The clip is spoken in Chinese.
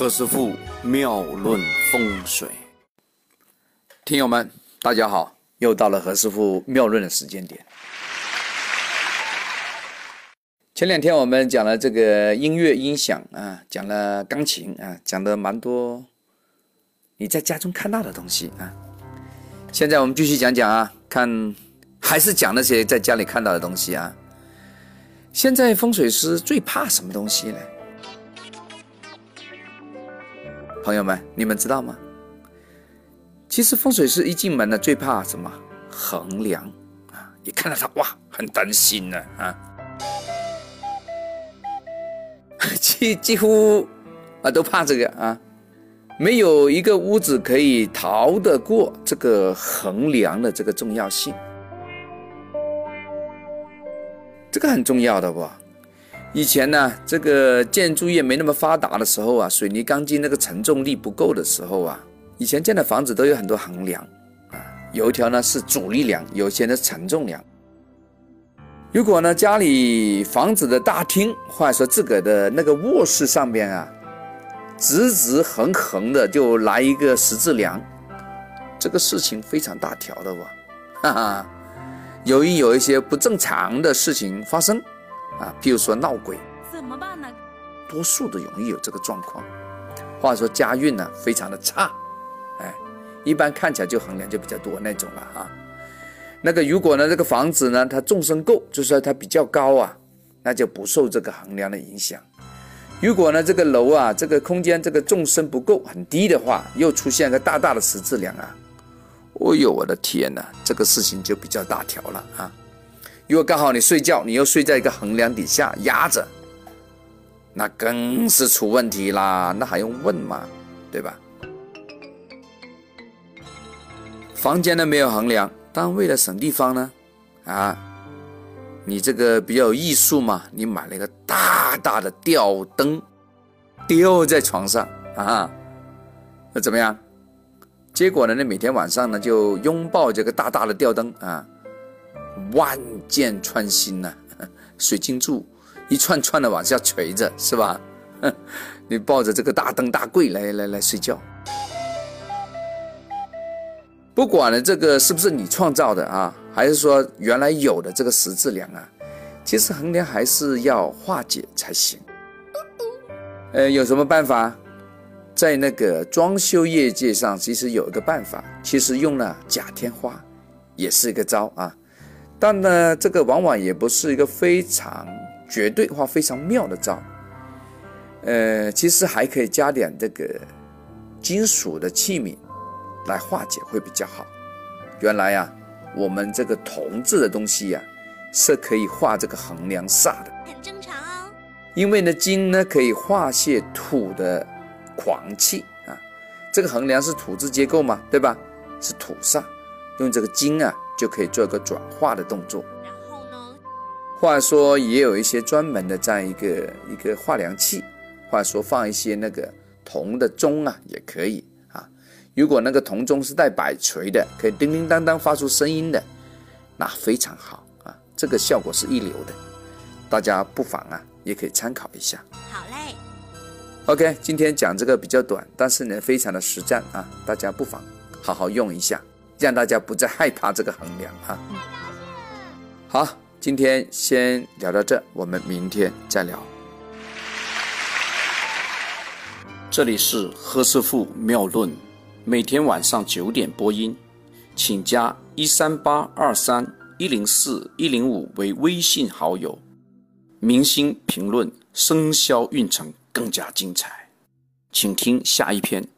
何师傅妙论风水，听友们，大家好，又到了何师傅妙论的时间点。前两天我们讲了这个音乐音响啊，讲了钢琴啊，讲的蛮多你在家中看到的东西啊。现在我们继续讲讲啊，看还是讲那些在家里看到的东西啊。现在风水师最怕什么东西呢？朋友们，你们知道吗？其实风水师一进门呢，最怕什么？横梁啊！一看到他，哇，很担心呢啊！几几乎啊，都怕这个啊！没有一个屋子可以逃得过这个横梁的这个重要性。这个很重要的不？以前呢，这个建筑业没那么发达的时候啊，水泥钢筋那个承重力不够的时候啊，以前建的房子都有很多横梁啊，有一条呢是阻力梁，有些呢承重梁。如果呢家里房子的大厅或者说自个的那个卧室上边啊，直直横横的就来一个十字梁，这个事情非常大条的哇，哈哈，由于有一些不正常的事情发生。啊，譬如说闹鬼，怎么办呢？多数的容易有这个状况，话说家运呢非常的差，哎，一般看起来就横梁就比较多那种了哈。那个如果呢这个房子呢它纵深够，就是说它比较高啊，那就不受这个横梁的影响。如果呢这个楼啊这个空间这个纵深不够很低的话，又出现个大大的十字梁啊，哦呦我的天哪，这个事情就比较大条了啊。如果刚好你睡觉，你又睡在一个横梁底下压着，那更是出问题啦！那还用问吗？对吧？房间呢没有横梁，但为了省地方呢，啊，你这个比较有艺术嘛，你买了一个大大的吊灯，吊在床上啊，那怎么样？结果呢，那每天晚上呢就拥抱这个大大的吊灯啊。万箭穿心呐，水晶柱一串串的往下垂着，是吧？你抱着这个大灯大柜来来来睡觉，不管呢这个是不是你创造的啊，还是说原来有的这个十字梁啊，其实横梁还是要化解才行。呃，有什么办法？在那个装修业界上，其实有一个办法，其实用了假天花，也是一个招啊。但呢，这个往往也不是一个非常绝对或非常妙的招。呃，其实还可以加点这个金属的器皿来化解会比较好。原来呀，我们这个铜制的东西呀，是可以化这个横梁煞的。很正常哦。因为呢，金呢可以化泄土的狂气啊。这个横梁是土质结构嘛，对吧？是土煞，用这个金啊。就可以做一个转化的动作。然后呢，话说也有一些专门的这样一个一个化凉器，话说放一些那个铜的钟啊，也可以啊。如果那个铜钟是带摆锤的，可以叮叮当当发出声音的，那非常好啊，这个效果是一流的。大家不妨啊，也可以参考一下。好嘞。OK，今天讲这个比较短，但是呢，非常的实战啊，大家不妨好好用一下。让大家不再害怕这个衡量啊！好，今天先聊到这，我们明天再聊。这里是何师傅妙论，每天晚上九点播音，请加一三八二三一零四一零五为微信好友。明星评论生肖运程更加精彩，请听下一篇。